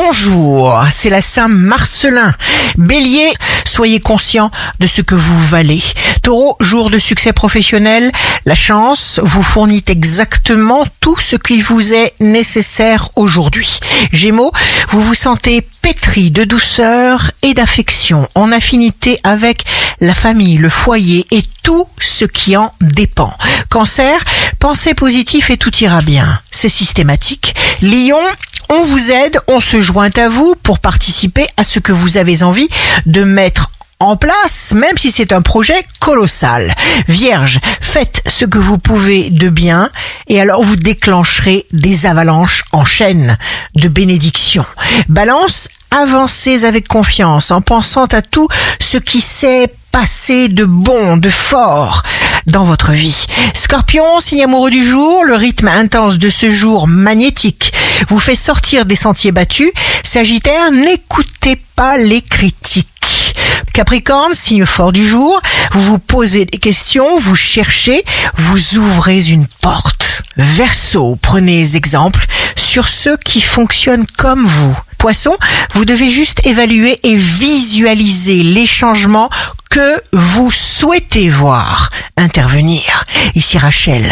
bonjour, c'est la Saint-Marcelin. Bélier, soyez conscient de ce que vous valez. Taureau, jour de succès professionnel, la chance vous fournit exactement tout ce qui vous est nécessaire aujourd'hui. Gémeaux, vous vous sentez pétri de douceur et d'affection, en affinité avec la famille, le foyer et tout ce qui en dépend. Cancer, pensez positif et tout ira bien. C'est systématique. Lion, on vous aide, on se joint à vous pour participer à ce que vous avez envie de mettre en place, même si c'est un projet colossal. Vierge, faites ce que vous pouvez de bien et alors vous déclencherez des avalanches en chaîne de bénédictions. Balance, avancez avec confiance en pensant à tout ce qui s'est passé de bon, de fort dans votre vie. Scorpion, signe amoureux du jour, le rythme intense de ce jour magnétique vous fait sortir des sentiers battus. Sagittaire, n'écoutez pas les critiques. Capricorne, signe fort du jour, vous vous posez des questions, vous cherchez, vous ouvrez une porte. Verseau, prenez exemple sur ceux qui fonctionnent comme vous. Poisson, vous devez juste évaluer et visualiser les changements que vous souhaitez voir intervenir. Ici Rachel,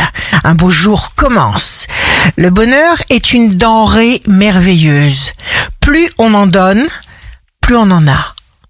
un beau jour commence. Le bonheur est une denrée merveilleuse. Plus on en donne, plus on en a.